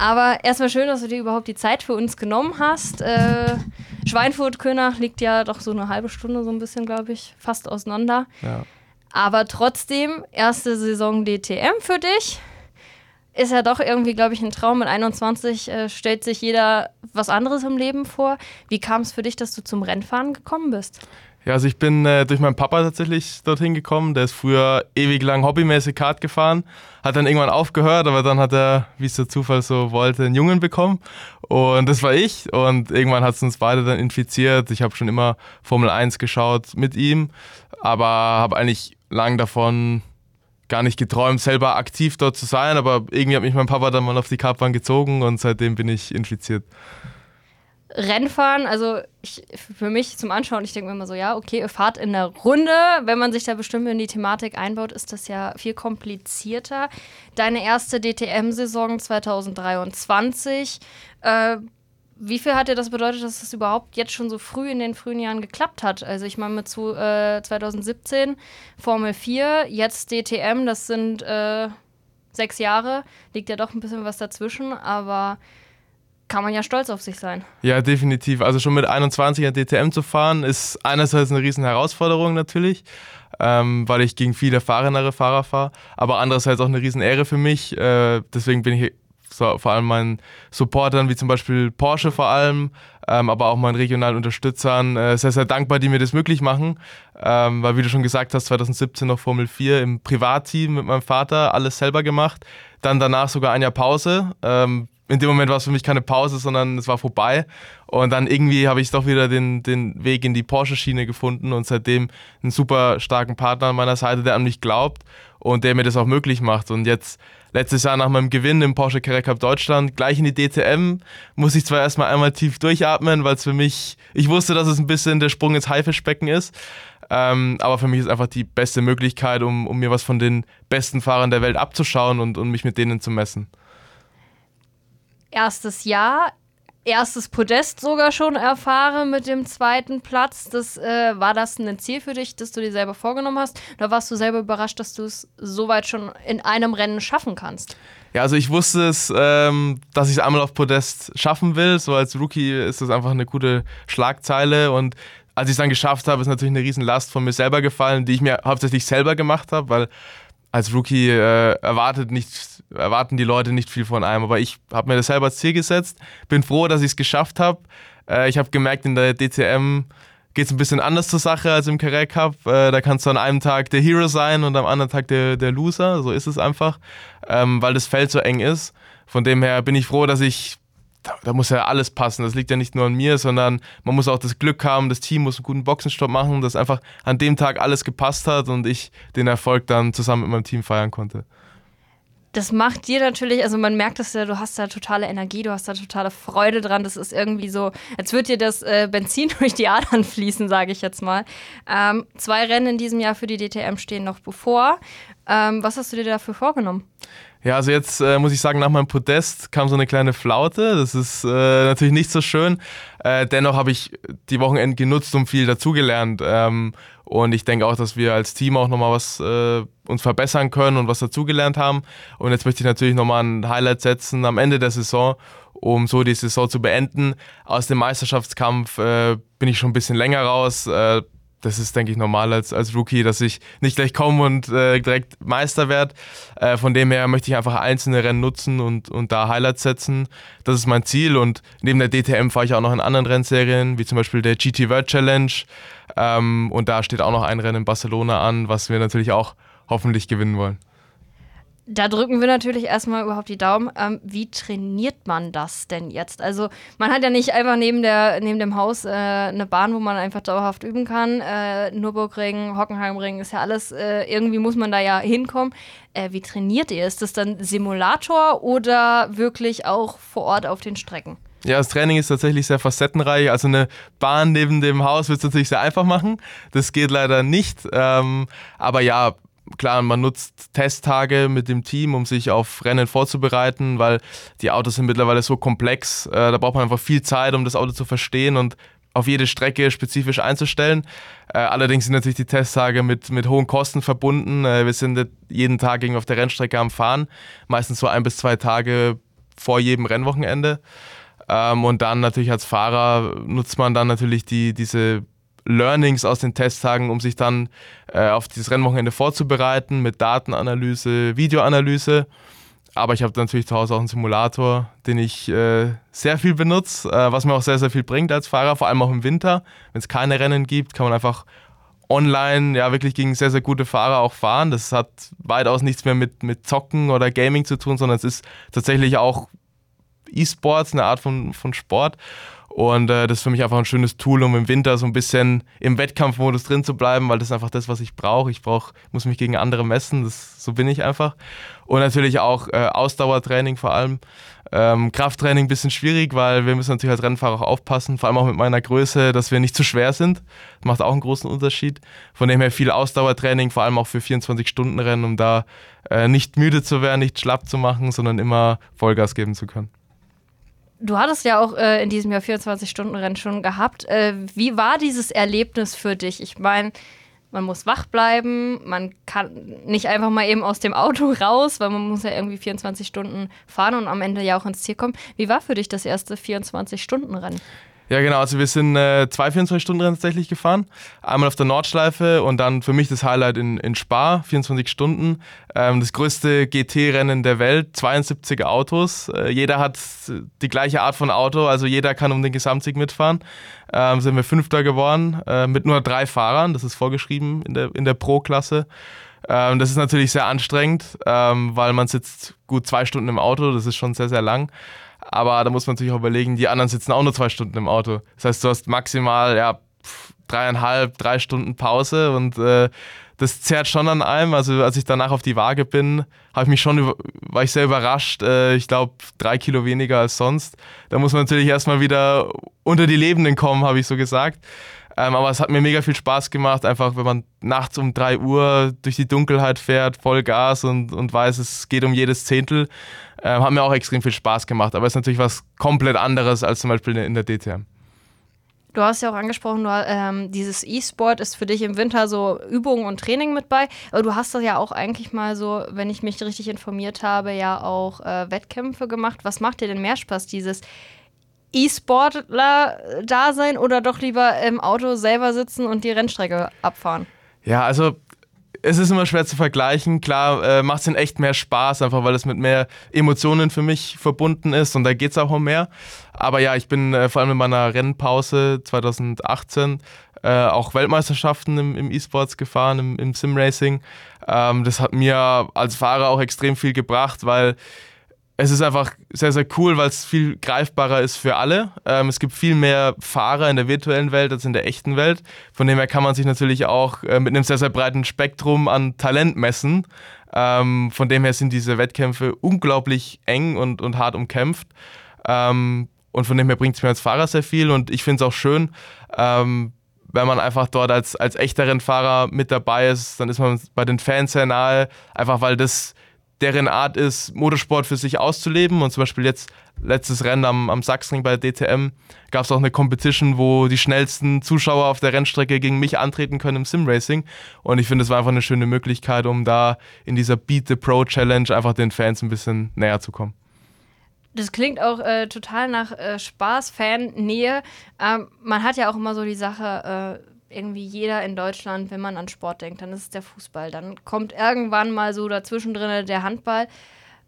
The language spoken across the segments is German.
Aber erstmal schön, dass du dir überhaupt die Zeit für uns genommen hast. Äh, Schweinfurt-Könach liegt ja doch so eine halbe Stunde so ein bisschen, glaube ich, fast auseinander. Ja. Aber trotzdem, erste Saison DTM für dich. Ist ja doch irgendwie, glaube ich, ein Traum. Mit 21 äh, stellt sich jeder was anderes im Leben vor. Wie kam es für dich, dass du zum Rennfahren gekommen bist? Ja, also ich bin äh, durch meinen Papa tatsächlich dorthin gekommen. Der ist früher ewig lang hobbymäßig Kart gefahren, hat dann irgendwann aufgehört, aber dann hat er, wie es der Zufall so wollte, einen Jungen bekommen. Und das war ich. Und irgendwann hat es uns beide dann infiziert. Ich habe schon immer Formel 1 geschaut mit ihm, aber habe eigentlich lang davon gar nicht geträumt, selber aktiv dort zu sein. Aber irgendwie hat mich mein Papa dann mal auf die Kartbahn gezogen und seitdem bin ich infiziert. Rennfahren, also ich, für mich zum Anschauen, ich denke mir immer so, ja, okay, Fahrt in der Runde, wenn man sich da bestimmt in die Thematik einbaut, ist das ja viel komplizierter. Deine erste DTM-Saison 2023, äh, wie viel hat dir das bedeutet, dass das überhaupt jetzt schon so früh in den frühen Jahren geklappt hat? Also ich meine mit zu, äh, 2017 Formel 4, jetzt DTM, das sind äh, sechs Jahre, liegt ja doch ein bisschen was dazwischen, aber kann man ja stolz auf sich sein. Ja, definitiv. Also schon mit 21 an DTM zu fahren, ist einerseits eine riesen Herausforderung natürlich, ähm, weil ich gegen viele erfahrenere Fahrer fahre, aber andererseits auch eine riesen Ehre für mich. Äh, deswegen bin ich so, vor allem meinen Supportern, wie zum Beispiel Porsche vor allem, ähm, aber auch meinen regionalen Unterstützern äh, sehr, sehr dankbar, die mir das möglich machen. Ähm, weil, wie du schon gesagt hast, 2017 noch Formel 4 im Privatteam mit meinem Vater, alles selber gemacht. Dann danach sogar ein Jahr Pause. Ähm, in dem Moment war es für mich keine Pause, sondern es war vorbei. Und dann irgendwie habe ich doch wieder den, den Weg in die Porsche-Schiene gefunden und seitdem einen super starken Partner an meiner Seite, der an mich glaubt und der mir das auch möglich macht. Und jetzt letztes Jahr nach meinem Gewinn im Porsche Carrera Cup Deutschland gleich in die DTM muss ich zwar erstmal einmal tief durchatmen, weil es für mich, ich wusste, dass es ein bisschen der Sprung ins Haifischbecken ist. Ähm, aber für mich ist einfach die beste Möglichkeit, um, um mir was von den besten Fahrern der Welt abzuschauen und, und mich mit denen zu messen erstes Jahr, erstes Podest sogar schon erfahren mit dem zweiten Platz. Das, äh, war das ein Ziel für dich, das du dir selber vorgenommen hast? Oder warst du selber überrascht, dass du es so weit schon in einem Rennen schaffen kannst? Ja, also ich wusste es, ähm, dass ich es einmal auf Podest schaffen will. So als Rookie ist das einfach eine gute Schlagzeile und als ich es dann geschafft habe, ist natürlich eine Riesenlast von mir selber gefallen, die ich mir hauptsächlich selber gemacht habe, weil als Rookie äh, erwartet nicht, erwarten die Leute nicht viel von einem. Aber ich habe mir das selber als Ziel gesetzt. Bin froh, dass ich es geschafft habe. Äh, ich habe gemerkt, in der DCM geht es ein bisschen anders zur Sache als im Carrera Cup. Äh, da kannst du an einem Tag der Hero sein und am anderen Tag der, der Loser. So ist es einfach, ähm, weil das Feld so eng ist. Von dem her bin ich froh, dass ich da, da, muss ja alles passen. Das liegt ja nicht nur an mir, sondern man muss auch das Glück haben, das Team muss einen guten Boxenstopp machen, dass einfach an dem Tag alles gepasst hat und ich den Erfolg dann zusammen mit meinem Team feiern konnte. Das macht dir natürlich, also man merkt es ja, du hast da totale Energie, du hast da totale Freude dran. Das ist irgendwie so, als würde dir das äh, Benzin durch die Adern fließen, sage ich jetzt mal. Ähm, zwei Rennen in diesem Jahr für die DTM stehen noch bevor. Ähm, was hast du dir dafür vorgenommen? Ja, also jetzt äh, muss ich sagen, nach meinem Podest kam so eine kleine Flaute. Das ist äh, natürlich nicht so schön. Äh, dennoch habe ich die Wochenende genutzt und viel dazugelernt. Ähm, und ich denke auch, dass wir als Team auch nochmal was äh, uns verbessern können und was dazugelernt haben. Und jetzt möchte ich natürlich nochmal ein Highlight setzen am Ende der Saison, um so die Saison zu beenden. Aus dem Meisterschaftskampf äh, bin ich schon ein bisschen länger raus äh, das ist, denke ich, normal als, als Rookie, dass ich nicht gleich komme und äh, direkt Meister werde. Äh, von dem her möchte ich einfach einzelne Rennen nutzen und, und da Highlights setzen. Das ist mein Ziel. Und neben der DTM fahre ich auch noch in anderen Rennserien, wie zum Beispiel der GT World Challenge. Ähm, und da steht auch noch ein Rennen in Barcelona an, was wir natürlich auch hoffentlich gewinnen wollen. Da drücken wir natürlich erstmal überhaupt die Daumen. Ähm, wie trainiert man das denn jetzt? Also, man hat ja nicht einfach neben, der, neben dem Haus äh, eine Bahn, wo man einfach dauerhaft üben kann. Äh, Nürburgring, Hockenheimring ist ja alles, äh, irgendwie muss man da ja hinkommen. Äh, wie trainiert ihr? Ist das dann Simulator oder wirklich auch vor Ort auf den Strecken? Ja, das Training ist tatsächlich sehr facettenreich. Also eine Bahn neben dem Haus wird es natürlich sehr einfach machen. Das geht leider nicht. Ähm, aber ja, klar, man nutzt Testtage mit dem Team, um sich auf Rennen vorzubereiten, weil die Autos sind mittlerweile so komplex. Äh, da braucht man einfach viel Zeit, um das Auto zu verstehen und auf jede Strecke spezifisch einzustellen. Äh, allerdings sind natürlich die Testtage mit, mit hohen Kosten verbunden. Äh, wir sind jeden Tag irgendwie auf der Rennstrecke am Fahren, meistens so ein bis zwei Tage vor jedem Rennwochenende. Ähm, und dann natürlich als Fahrer nutzt man dann natürlich die, diese Learnings aus den Testtagen, um sich dann äh, auf dieses Rennwochenende vorzubereiten mit Datenanalyse, Videoanalyse. Aber ich habe natürlich zu Hause auch einen Simulator, den ich äh, sehr viel benutze, äh, was mir auch sehr, sehr viel bringt als Fahrer, vor allem auch im Winter. Wenn es keine Rennen gibt, kann man einfach online ja wirklich gegen sehr, sehr gute Fahrer auch fahren. Das hat weitaus nichts mehr mit, mit Zocken oder Gaming zu tun, sondern es ist tatsächlich auch E-Sports, eine Art von, von Sport. Und äh, das ist für mich einfach ein schönes Tool, um im Winter so ein bisschen im Wettkampfmodus drin zu bleiben, weil das ist einfach das, was ich brauche. Ich brauche, muss mich gegen andere messen, das, so bin ich einfach. Und natürlich auch äh, Ausdauertraining vor allem. Ähm, Krafttraining ein bisschen schwierig, weil wir müssen natürlich als Rennfahrer auch aufpassen, vor allem auch mit meiner Größe, dass wir nicht zu schwer sind. Das macht auch einen großen Unterschied. Von dem her viel Ausdauertraining, vor allem auch für 24-Stunden-Rennen, um da äh, nicht müde zu werden, nicht schlapp zu machen, sondern immer Vollgas geben zu können. Du hattest ja auch äh, in diesem Jahr 24-Stunden-Rennen schon gehabt. Äh, wie war dieses Erlebnis für dich? Ich meine, man muss wach bleiben, man kann nicht einfach mal eben aus dem Auto raus, weil man muss ja irgendwie 24 Stunden fahren und am Ende ja auch ins Ziel kommen. Wie war für dich das erste 24-Stunden-Rennen? Ja, genau. Also wir sind äh, zwei 24-Stunden-Rennen tatsächlich gefahren. Einmal auf der Nordschleife und dann für mich das Highlight in, in Spa, 24 Stunden. Ähm, das größte GT-Rennen der Welt, 72 Autos. Äh, jeder hat die gleiche Art von Auto, also jeder kann um den Gesamtsieg mitfahren. Ähm, sind wir Fünfter geworden äh, mit nur drei Fahrern. Das ist vorgeschrieben in der, in der Pro-Klasse. Ähm, das ist natürlich sehr anstrengend, ähm, weil man sitzt gut zwei Stunden im Auto. Das ist schon sehr, sehr lang. Aber da muss man natürlich auch überlegen, die anderen sitzen auch nur zwei Stunden im Auto. Das heißt, du hast maximal ja, dreieinhalb, drei Stunden Pause und äh, das zerrt schon an einem. Also als ich danach auf die Waage bin, habe ich mich schon war ich sehr überrascht. Äh, ich glaube drei Kilo weniger als sonst. Da muss man natürlich erstmal wieder unter die Lebenden kommen, habe ich so gesagt. Ähm, aber es hat mir mega viel Spaß gemacht, einfach wenn man nachts um 3 Uhr durch die Dunkelheit fährt, voll Gas und, und weiß, es geht um jedes Zehntel. Ähm, hat mir auch extrem viel Spaß gemacht, aber es ist natürlich was komplett anderes als zum Beispiel in der DTM. Du hast ja auch angesprochen, du, ähm, dieses E-Sport ist für dich im Winter so Übungen und Training mit bei. Aber du hast das ja auch eigentlich mal so, wenn ich mich richtig informiert habe, ja auch äh, Wettkämpfe gemacht. Was macht dir denn mehr Spaß, dieses E-Sportler-Dasein oder doch lieber im Auto selber sitzen und die Rennstrecke abfahren? Ja, also es ist immer schwer zu vergleichen. Klar äh, macht es in echt mehr Spaß, einfach weil es mit mehr Emotionen für mich verbunden ist und da geht es auch um mehr. Aber ja, ich bin äh, vor allem in meiner Rennpause 2018 äh, auch Weltmeisterschaften im, im E-Sports gefahren, im, im Sim-Racing. Ähm, das hat mir als Fahrer auch extrem viel gebracht, weil es ist einfach sehr, sehr cool, weil es viel greifbarer ist für alle. Ähm, es gibt viel mehr Fahrer in der virtuellen Welt als in der echten Welt. Von dem her kann man sich natürlich auch äh, mit einem sehr, sehr breiten Spektrum an Talent messen. Ähm, von dem her sind diese Wettkämpfe unglaublich eng und, und hart umkämpft. Ähm, und von dem her bringt es mir als Fahrer sehr viel. Und ich finde es auch schön, ähm, wenn man einfach dort als, als echter Rennfahrer mit dabei ist, dann ist man bei den Fans sehr nahe, einfach weil das deren Art ist, Motorsport für sich auszuleben. Und zum Beispiel jetzt letztes Rennen am, am Sachsenring bei DTM gab es auch eine Competition, wo die schnellsten Zuschauer auf der Rennstrecke gegen mich antreten können im Sim-Racing. Und ich finde, es war einfach eine schöne Möglichkeit, um da in dieser Beat the Pro Challenge einfach den Fans ein bisschen näher zu kommen. Das klingt auch äh, total nach äh, Spaß, Fan-Nähe. Ähm, man hat ja auch immer so die Sache, äh, irgendwie jeder in Deutschland, wenn man an Sport denkt, dann ist es der Fußball. Dann kommt irgendwann mal so dazwischen drin der Handball.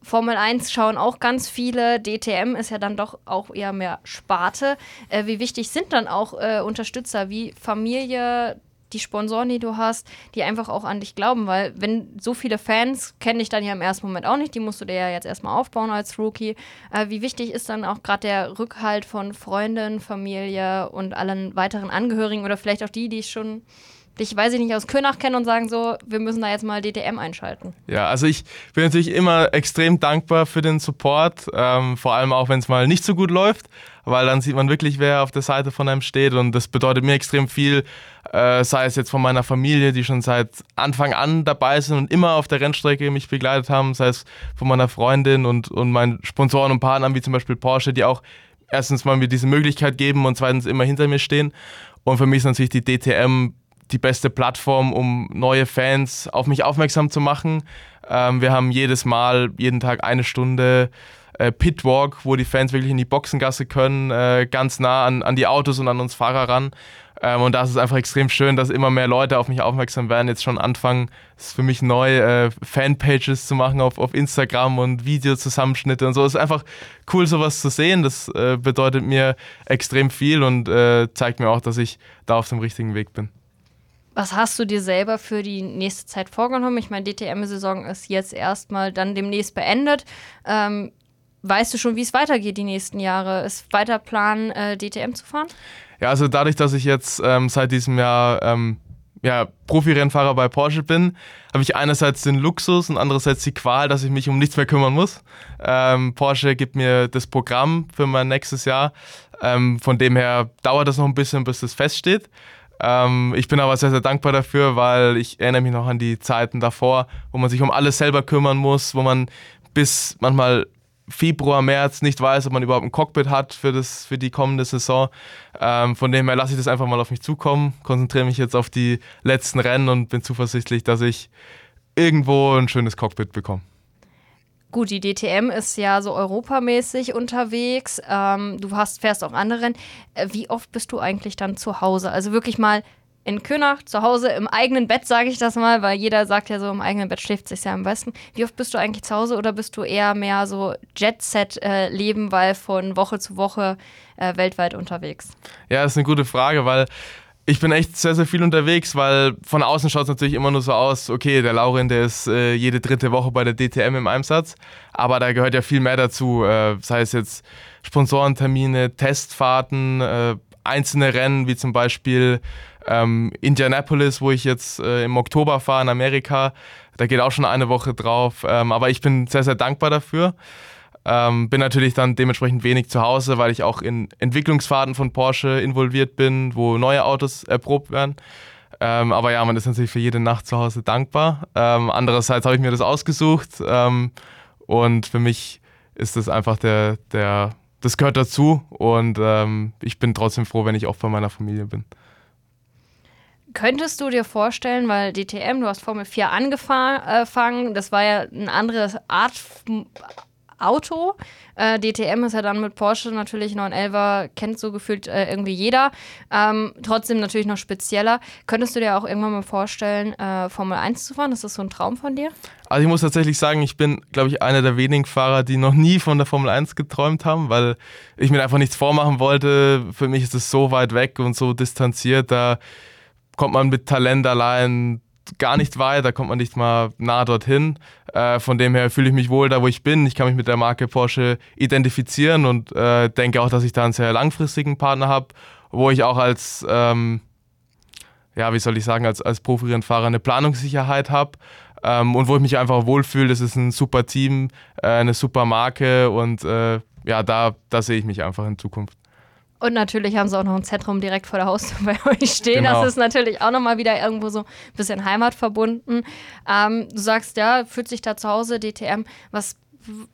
Formel 1 schauen auch ganz viele. DTM ist ja dann doch auch eher mehr Sparte. Äh, wie wichtig sind dann auch äh, Unterstützer wie Familie, die Sponsoren, die du hast, die einfach auch an dich glauben, weil wenn so viele Fans kennen dich dann ja im ersten Moment auch nicht, die musst du dir ja jetzt erstmal aufbauen als Rookie. Äh, wie wichtig ist dann auch gerade der Rückhalt von Freunden, Familie und allen weiteren Angehörigen oder vielleicht auch die, die schon dich, weiß ich nicht, aus Könach kennen und sagen so, wir müssen da jetzt mal DTM einschalten. Ja, also ich bin natürlich immer extrem dankbar für den Support, ähm, vor allem auch, wenn es mal nicht so gut läuft, weil dann sieht man wirklich, wer auf der Seite von einem steht und das bedeutet mir extrem viel, äh, sei es jetzt von meiner Familie, die schon seit Anfang an dabei sind und immer auf der Rennstrecke mich begleitet haben, sei es von meiner Freundin und, und meinen Sponsoren und Partnern, wie zum Beispiel Porsche, die auch erstens mal mir diese Möglichkeit geben und zweitens immer hinter mir stehen. Und für mich ist natürlich die DTM die beste Plattform, um neue Fans auf mich aufmerksam zu machen. Ähm, wir haben jedes Mal, jeden Tag eine Stunde äh, Pitwalk, wo die Fans wirklich in die Boxengasse können, äh, ganz nah an, an die Autos und an uns Fahrer ran. Ähm, und da ist es einfach extrem schön, dass immer mehr Leute auf mich aufmerksam werden, jetzt schon anfangen, es ist für mich neu, äh, Fanpages zu machen auf, auf Instagram und Videozusammenschnitte und so. Es ist einfach cool, sowas zu sehen. Das äh, bedeutet mir extrem viel und äh, zeigt mir auch, dass ich da auf dem richtigen Weg bin. Was hast du dir selber für die nächste Zeit vorgenommen? Ich meine, DTM-Saison ist jetzt erstmal dann demnächst beendet. Ähm, weißt du schon, wie es weitergeht die nächsten Jahre? Ist weiter Plan, äh, DTM zu fahren? Ja, also dadurch, dass ich jetzt ähm, seit diesem Jahr ähm, ja, Profi-Rennfahrer bei Porsche bin, habe ich einerseits den Luxus und andererseits die Qual, dass ich mich um nichts mehr kümmern muss. Ähm, Porsche gibt mir das Programm für mein nächstes Jahr. Ähm, von dem her dauert das noch ein bisschen, bis das feststeht. Ähm, ich bin aber sehr, sehr dankbar dafür, weil ich erinnere mich noch an die Zeiten davor, wo man sich um alles selber kümmern muss, wo man bis manchmal Februar, März nicht weiß, ob man überhaupt ein Cockpit hat für, das, für die kommende Saison. Ähm, von dem her lasse ich das einfach mal auf mich zukommen, konzentriere mich jetzt auf die letzten Rennen und bin zuversichtlich, dass ich irgendwo ein schönes Cockpit bekomme. Gut, die DTM ist ja so europamäßig unterwegs. Ähm, du hast, fährst auch andere Rennen. Äh, wie oft bist du eigentlich dann zu Hause? Also wirklich mal in Könach, zu Hause, im eigenen Bett, sage ich das mal, weil jeder sagt ja so, im eigenen Bett schläft sich ja am besten. Wie oft bist du eigentlich zu Hause oder bist du eher mehr so Jet-Set-Leben, äh, weil von Woche zu Woche äh, weltweit unterwegs? Ja, das ist eine gute Frage, weil ich bin echt sehr, sehr viel unterwegs, weil von außen schaut es natürlich immer nur so aus, okay, der Laurin, der ist äh, jede dritte Woche bei der DTM im Einsatz, aber da gehört ja viel mehr dazu, äh, sei es jetzt Sponsorentermine, Testfahrten, äh, einzelne Rennen, wie zum Beispiel ähm, Indianapolis, wo ich jetzt äh, im Oktober fahre in Amerika. Da geht auch schon eine Woche drauf, ähm, aber ich bin sehr, sehr dankbar dafür. Ähm, bin natürlich dann dementsprechend wenig zu Hause, weil ich auch in Entwicklungsfahrten von Porsche involviert bin, wo neue Autos erprobt werden. Ähm, aber ja, man ist natürlich für jede Nacht zu Hause dankbar. Ähm, andererseits habe ich mir das ausgesucht ähm, und für mich ist das einfach der, der, das gehört dazu und ähm, ich bin trotzdem froh, wenn ich auch bei meiner Familie bin. Könntest du dir vorstellen, weil DTM, du hast Formel 4 angefangen, äh, das war ja eine andere Art Auto. Äh, DTM ist ja dann mit Porsche natürlich 911er, kennt so gefühlt äh, irgendwie jeder. Ähm, trotzdem natürlich noch spezieller. Könntest du dir auch irgendwann mal vorstellen, äh, Formel 1 zu fahren? Ist das so ein Traum von dir? Also ich muss tatsächlich sagen, ich bin, glaube ich, einer der wenigen Fahrer, die noch nie von der Formel 1 geträumt haben, weil ich mir einfach nichts vormachen wollte. Für mich ist es so weit weg und so distanziert, da kommt man mit Talent allein gar nicht weit, da kommt man nicht mal nah dorthin. Äh, von dem her fühle ich mich wohl da, wo ich bin. Ich kann mich mit der Marke Porsche identifizieren und äh, denke auch, dass ich da einen sehr langfristigen Partner habe, wo ich auch als, ähm, ja, wie soll ich sagen, als, als Profi-Rennfahrer eine Planungssicherheit habe. Ähm, und wo ich mich einfach wohlfühle, das ist ein super Team, äh, eine super Marke und äh, ja, da, da sehe ich mich einfach in Zukunft. Und natürlich haben sie auch noch ein Zentrum direkt vor der Haustür bei euch stehen. Genau. Das ist natürlich auch nochmal wieder irgendwo so ein bisschen heimatverbunden. Ähm, du sagst, ja, fühlt sich da zu Hause, DTM. Was,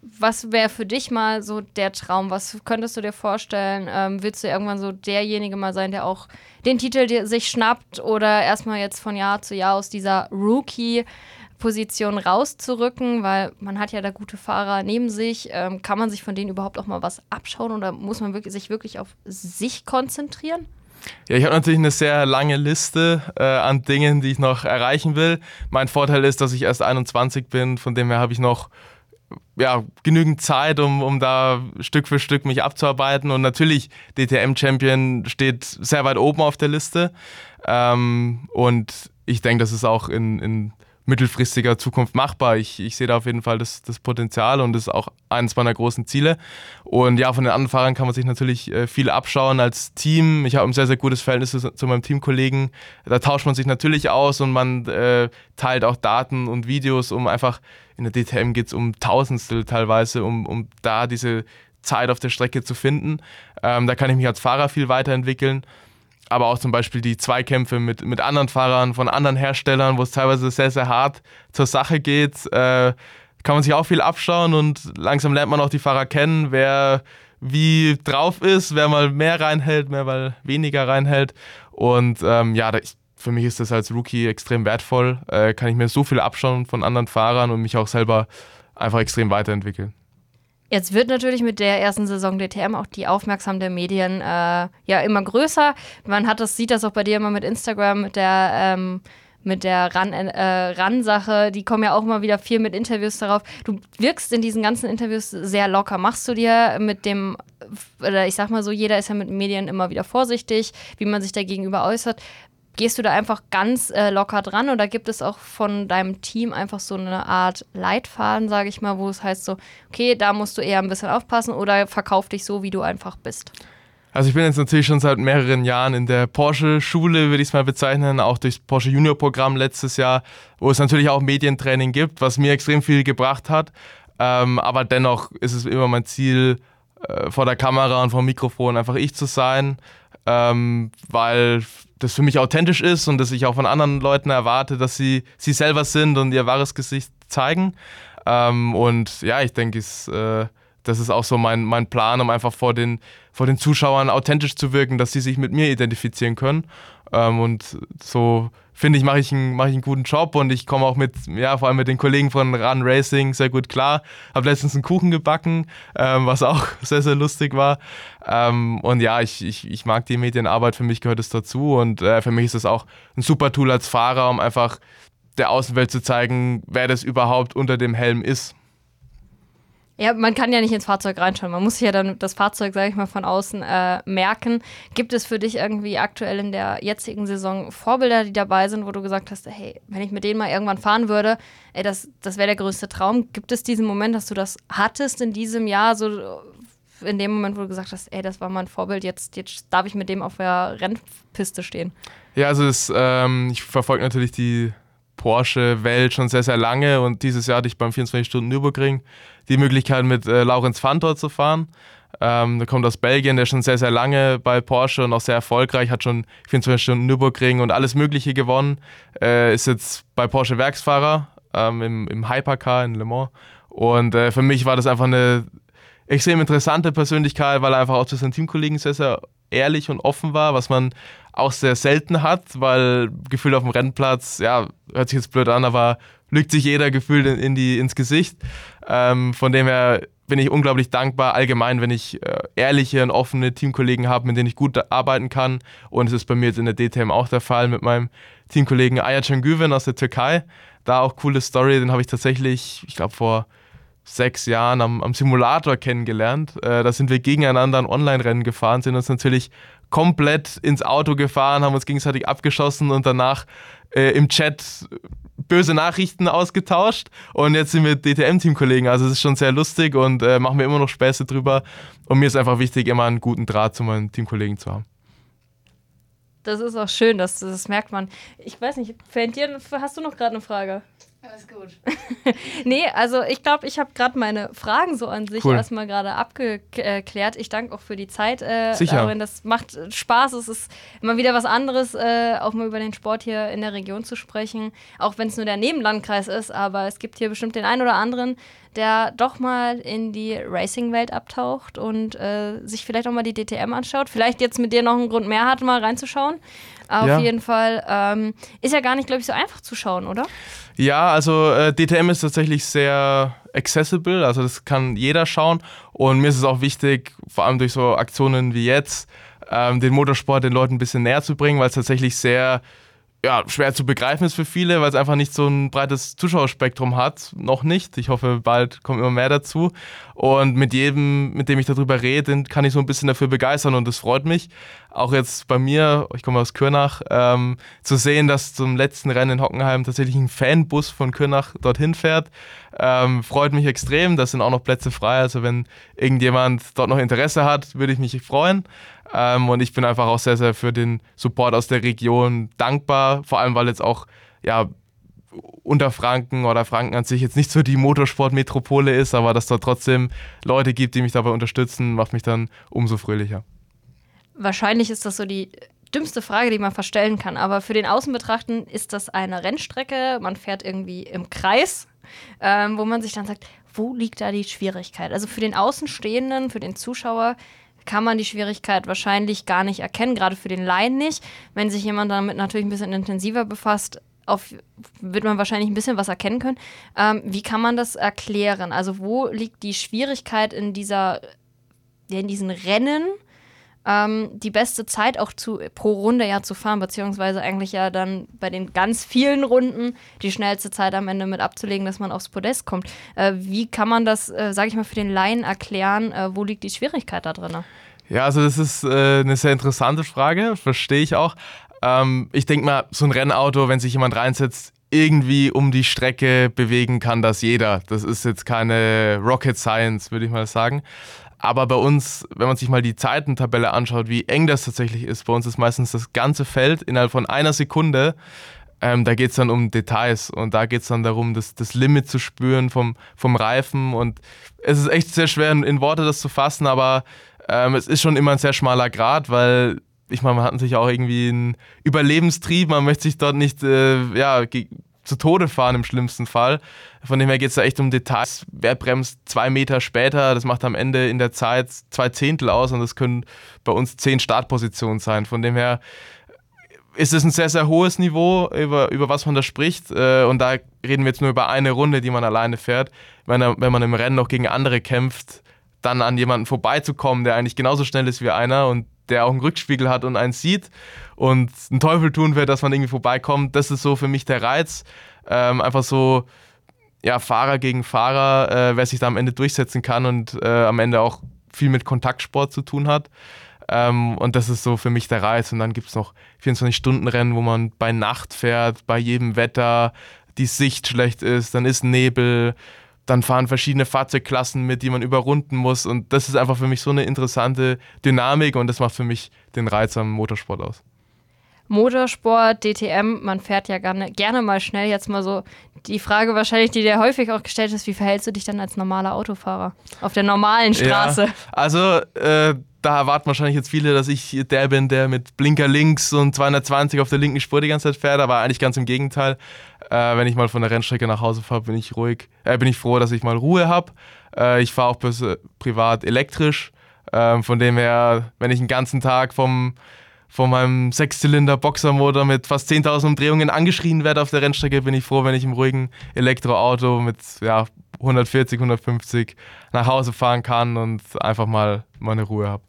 was wäre für dich mal so der Traum? Was könntest du dir vorstellen? Ähm, willst du irgendwann so derjenige mal sein, der auch den Titel sich schnappt oder erstmal jetzt von Jahr zu Jahr aus dieser Rookie- Position rauszurücken, weil man hat ja da gute Fahrer neben sich. Ähm, kann man sich von denen überhaupt auch mal was abschauen oder muss man wirklich, sich wirklich auf sich konzentrieren? Ja, ich habe natürlich eine sehr lange Liste äh, an Dingen, die ich noch erreichen will. Mein Vorteil ist, dass ich erst 21 bin, von dem her habe ich noch ja, genügend Zeit, um, um da Stück für Stück mich abzuarbeiten. Und natürlich, DTM-Champion steht sehr weit oben auf der Liste. Ähm, und ich denke, das ist auch in, in mittelfristiger Zukunft machbar. Ich, ich sehe da auf jeden Fall das, das Potenzial und das ist auch eines meiner großen Ziele. Und ja, von den anderen Fahrern kann man sich natürlich äh, viel abschauen als Team. Ich habe ein sehr, sehr gutes Verhältnis zu, meinem Teamkollegen. Da tauscht man sich natürlich aus und man äh, teilt auch Daten und Videos, um einfach, in der DTM geht es um Tausendstel teilweise, um, um da diese Zeit auf der Strecke zu finden. Ähm, da kann ich mich als Fahrer viel weiterentwickeln aber auch zum Beispiel die Zweikämpfe mit, mit anderen Fahrern von anderen Herstellern, wo es teilweise sehr, sehr hart zur Sache geht, äh, kann man sich auch viel abschauen und langsam lernt man auch die Fahrer kennen, wer wie drauf ist, wer mal mehr reinhält, wer mal weniger reinhält. Und ähm, ja, ich, für mich ist das als Rookie extrem wertvoll. Äh, kann ich mir so viel abschauen von anderen Fahrern und mich auch selber einfach extrem weiterentwickeln. Jetzt wird natürlich mit der ersten Saison DTM auch die Aufmerksamkeit der Medien äh, ja immer größer. Man hat das, sieht das auch bei dir immer mit Instagram, mit der ähm, mit der RAN-Sache, äh, die kommen ja auch immer wieder viel mit Interviews darauf. Du wirkst in diesen ganzen Interviews sehr locker. Machst du dir mit dem, oder ich sag mal so, jeder ist ja mit Medien immer wieder vorsichtig, wie man sich da gegenüber äußert. Gehst du da einfach ganz äh, locker dran oder gibt es auch von deinem Team einfach so eine Art Leitfaden, sage ich mal, wo es heißt so, okay, da musst du eher ein bisschen aufpassen oder verkauf dich so, wie du einfach bist? Also ich bin jetzt natürlich schon seit mehreren Jahren in der Porsche-Schule, würde ich es mal bezeichnen, auch durchs Porsche Junior-Programm letztes Jahr, wo es natürlich auch Medientraining gibt, was mir extrem viel gebracht hat. Ähm, aber dennoch ist es immer mein Ziel, äh, vor der Kamera und vor dem Mikrofon einfach ich zu sein, ähm, weil das für mich authentisch ist und dass ich auch von anderen Leuten erwarte, dass sie sie selber sind und ihr wahres Gesicht zeigen. Ähm, und ja, ich denke, äh, das ist auch so mein, mein Plan, um einfach vor den, vor den Zuschauern authentisch zu wirken, dass sie sich mit mir identifizieren können. Ähm, und so finde ich, mache ich, einen, mach ich einen guten Job und ich komme auch mit, ja, vor allem mit den Kollegen von Run Racing sehr gut klar. Habe letztens einen Kuchen gebacken, ähm, was auch sehr, sehr lustig war. Ähm, und ja, ich, ich, ich mag die Medienarbeit, für mich gehört es dazu und äh, für mich ist es auch ein super Tool als Fahrer, um einfach der Außenwelt zu zeigen, wer das überhaupt unter dem Helm ist. Ja, man kann ja nicht ins Fahrzeug reinschauen. Man muss sich ja dann das Fahrzeug, sage ich mal, von außen äh, merken. Gibt es für dich irgendwie aktuell in der jetzigen Saison Vorbilder, die dabei sind, wo du gesagt hast, hey, wenn ich mit denen mal irgendwann fahren würde, ey, das, das wäre der größte Traum. Gibt es diesen Moment, dass du das hattest in diesem Jahr, so in dem Moment, wo du gesagt hast, ey, das war mein Vorbild, jetzt, jetzt darf ich mit dem auf der Rennpiste stehen? Ja, also das, ähm, ich verfolge natürlich die Porsche-Welt schon sehr, sehr lange und dieses Jahr hatte ich beim 24-Stunden-Nürburgring die Möglichkeit, mit äh, Laurenz Fantor zu fahren. Ähm, der kommt aus Belgien, der ist schon sehr, sehr lange bei Porsche und auch sehr erfolgreich, hat schon 24 Stunden Nürburgring und alles Mögliche gewonnen. Äh, ist jetzt bei Porsche Werksfahrer ähm, im, im Hypercar in Le Mans. Und äh, für mich war das einfach eine extrem interessante Persönlichkeit, weil er einfach auch zu seinen Teamkollegen sehr, sehr ehrlich und offen war, was man auch sehr selten hat, weil gefühlt auf dem Rennplatz, ja, hört sich jetzt blöd an, aber lügt sich jeder gefühlt in, in die, ins Gesicht. Ähm, von dem her bin ich unglaublich dankbar, allgemein, wenn ich äh, ehrliche und offene Teamkollegen habe, mit denen ich gut arbeiten kann. Und es ist bei mir jetzt in der DTM auch der Fall mit meinem Teamkollegen Ayacem Güven aus der Türkei. Da auch coole Story, den habe ich tatsächlich, ich glaube, vor sechs Jahren am, am Simulator kennengelernt. Äh, da sind wir gegeneinander ein Online-Rennen gefahren, sind uns natürlich komplett ins Auto gefahren, haben uns gegenseitig abgeschossen und danach äh, im Chat böse Nachrichten ausgetauscht und jetzt sind wir DTM-Teamkollegen. Also es ist schon sehr lustig und äh, machen wir immer noch Späße drüber. Und mir ist einfach wichtig, immer einen guten Draht zu meinen Teamkollegen zu haben. Das ist auch schön, das, das merkt man. Ich weiß nicht, dir, hast du noch gerade eine Frage? Alles gut. nee, also ich glaube, ich habe gerade meine Fragen so an sich cool. erstmal gerade abgeklärt. Ich danke auch für die Zeit. Äh, Sicher. Darin. Das macht Spaß. Es ist immer wieder was anderes, äh, auch mal über den Sport hier in der Region zu sprechen. Auch wenn es nur der Nebenlandkreis ist. Aber es gibt hier bestimmt den einen oder anderen, der doch mal in die Racing-Welt abtaucht und äh, sich vielleicht auch mal die DTM anschaut. Vielleicht jetzt mit dir noch einen Grund mehr hat, mal reinzuschauen. Auf ja. jeden Fall ähm, ist ja gar nicht, glaube ich, so einfach zu schauen, oder? Ja, also äh, DTM ist tatsächlich sehr accessible, also das kann jeder schauen. Und mir ist es auch wichtig, vor allem durch so Aktionen wie jetzt, ähm, den Motorsport den Leuten ein bisschen näher zu bringen, weil es tatsächlich sehr ja, schwer zu begreifen ist für viele, weil es einfach nicht so ein breites Zuschauerspektrum hat. Noch nicht. Ich hoffe, bald kommt immer mehr dazu. Und mit jedem, mit dem ich darüber rede, kann ich so ein bisschen dafür begeistern und das freut mich. Auch jetzt bei mir, ich komme aus Kürnach, ähm, zu sehen, dass zum letzten Rennen in Hockenheim tatsächlich ein Fanbus von Kürnach dorthin fährt, ähm, freut mich extrem. Da sind auch noch Plätze frei. Also wenn irgendjemand dort noch Interesse hat, würde ich mich freuen. Ähm, und ich bin einfach auch sehr, sehr für den Support aus der Region dankbar, vor allem weil jetzt auch, ja, Unterfranken oder Franken an sich jetzt nicht so die Motorsportmetropole ist, aber dass da trotzdem Leute gibt, die mich dabei unterstützen, macht mich dann umso fröhlicher. Wahrscheinlich ist das so die dümmste Frage, die man verstellen kann, aber für den Außenbetrachten ist das eine Rennstrecke, man fährt irgendwie im Kreis, ähm, wo man sich dann sagt, wo liegt da die Schwierigkeit? Also für den Außenstehenden, für den Zuschauer kann man die Schwierigkeit wahrscheinlich gar nicht erkennen, gerade für den Laien nicht. Wenn sich jemand damit natürlich ein bisschen intensiver befasst, auf, wird man wahrscheinlich ein bisschen was erkennen können. Ähm, wie kann man das erklären? Also wo liegt die Schwierigkeit in dieser, in diesen Rennen? Ähm, die beste Zeit auch zu, pro Runde ja zu fahren, beziehungsweise eigentlich ja dann bei den ganz vielen Runden die schnellste Zeit am Ende mit abzulegen, dass man aufs Podest kommt. Äh, wie kann man das, äh, sage ich mal, für den Laien erklären? Äh, wo liegt die Schwierigkeit da drin? Ja, also das ist äh, eine sehr interessante Frage, verstehe ich auch. Ähm, ich denke mal, so ein Rennauto, wenn sich jemand reinsetzt, irgendwie um die Strecke bewegen kann das jeder. Das ist jetzt keine Rocket Science, würde ich mal sagen. Aber bei uns, wenn man sich mal die Zeitentabelle anschaut, wie eng das tatsächlich ist, bei uns ist meistens das ganze Feld innerhalb von einer Sekunde. Ähm, da geht es dann um Details und da geht es dann darum, das, das Limit zu spüren vom, vom Reifen. Und es ist echt sehr schwer, in Worte das zu fassen, aber ähm, es ist schon immer ein sehr schmaler Grad, weil ich meine, man hat natürlich auch irgendwie einen Überlebenstrieb, man möchte sich dort nicht äh, ja, zu Tode fahren im schlimmsten Fall. Von dem her geht es da echt um Details. Wer bremst zwei Meter später? Das macht am Ende in der Zeit zwei Zehntel aus und das können bei uns zehn Startpositionen sein. Von dem her ist es ein sehr, sehr hohes Niveau, über, über was man da spricht. Äh, und da reden wir jetzt nur über eine Runde, die man alleine fährt. Wenn, wenn man im Rennen noch gegen andere kämpft, dann an jemanden vorbeizukommen, der eigentlich genauso schnell ist wie einer und der auch einen Rückspiegel hat und einen sieht und einen Teufel tun wird, dass man irgendwie vorbeikommt. Das ist so für mich der Reiz. Ähm, einfach so, ja, Fahrer gegen Fahrer, äh, wer sich da am Ende durchsetzen kann und äh, am Ende auch viel mit Kontaktsport zu tun hat. Ähm, und das ist so für mich der Reiz. Und dann gibt es noch 24-Stunden-Rennen, wo man bei Nacht fährt, bei jedem Wetter, die Sicht schlecht ist, dann ist Nebel, dann fahren verschiedene Fahrzeugklassen mit, die man überrunden muss. Und das ist einfach für mich so eine interessante Dynamik und das macht für mich den Reiz am Motorsport aus. Motorsport, DTM, man fährt ja gerne, gerne mal schnell. Jetzt mal so die Frage wahrscheinlich, die dir häufig auch gestellt ist, wie verhältst du dich dann als normaler Autofahrer auf der normalen Straße? Ja, also äh, da erwarten wahrscheinlich jetzt viele, dass ich der bin, der mit Blinker links und 220 auf der linken Spur die ganze Zeit fährt, aber eigentlich ganz im Gegenteil. Äh, wenn ich mal von der Rennstrecke nach Hause fahre, bin ich ruhig, äh, bin ich froh, dass ich mal Ruhe habe. Äh, ich fahre auch bis, privat elektrisch. Ähm, von dem her, wenn ich den ganzen Tag vom von meinem Sechszylinder-Boxermotor mit fast 10.000 Umdrehungen angeschrien werde auf der Rennstrecke, bin ich froh, wenn ich im ruhigen Elektroauto mit ja, 140, 150 nach Hause fahren kann und einfach mal meine Ruhe habe.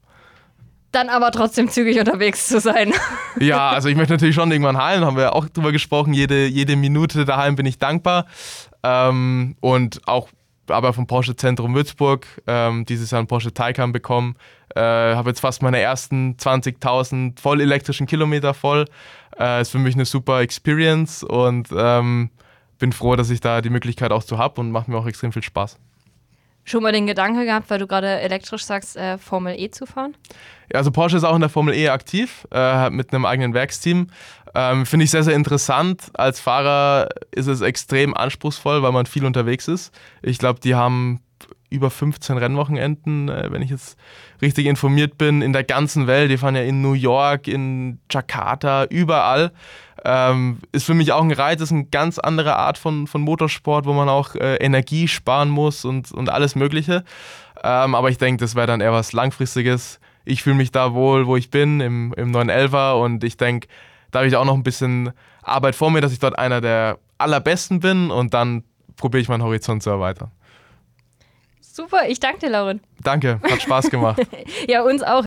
Dann aber trotzdem zügig unterwegs zu sein. Ja, also ich möchte natürlich schon irgendwann heilen, haben wir ja auch drüber gesprochen. Jede, jede Minute daheim bin ich dankbar. Ähm, und auch aber vom Porsche Zentrum Würzburg ähm, dieses Jahr einen Porsche Taycan bekommen. Äh, habe jetzt fast meine ersten 20.000 voll elektrischen Kilometer voll. Äh, ist für mich eine super Experience und ähm, bin froh, dass ich da die Möglichkeit auch zu habe und macht mir auch extrem viel Spaß. Schon mal den Gedanke gehabt, weil du gerade elektrisch sagst, äh, Formel E zu fahren? Ja, also Porsche ist auch in der Formel E aktiv, äh, mit einem eigenen Werksteam. Ähm, Finde ich sehr, sehr interessant. Als Fahrer ist es extrem anspruchsvoll, weil man viel unterwegs ist. Ich glaube, die haben über 15 Rennwochenenden, äh, wenn ich jetzt richtig informiert bin, in der ganzen Welt. Die fahren ja in New York, in Jakarta, überall. Ähm, ist für mich auch ein Reiz, ist eine ganz andere Art von, von Motorsport, wo man auch äh, Energie sparen muss und, und alles Mögliche. Ähm, aber ich denke, das wäre dann eher was Langfristiges. Ich fühle mich da wohl, wo ich bin, im, im 911er und ich denke, da habe ich auch noch ein bisschen Arbeit vor mir, dass ich dort einer der allerbesten bin und dann probiere ich meinen Horizont zu erweitern. Super, ich danke dir, Lauren. Danke, hat Spaß gemacht. ja, uns auch.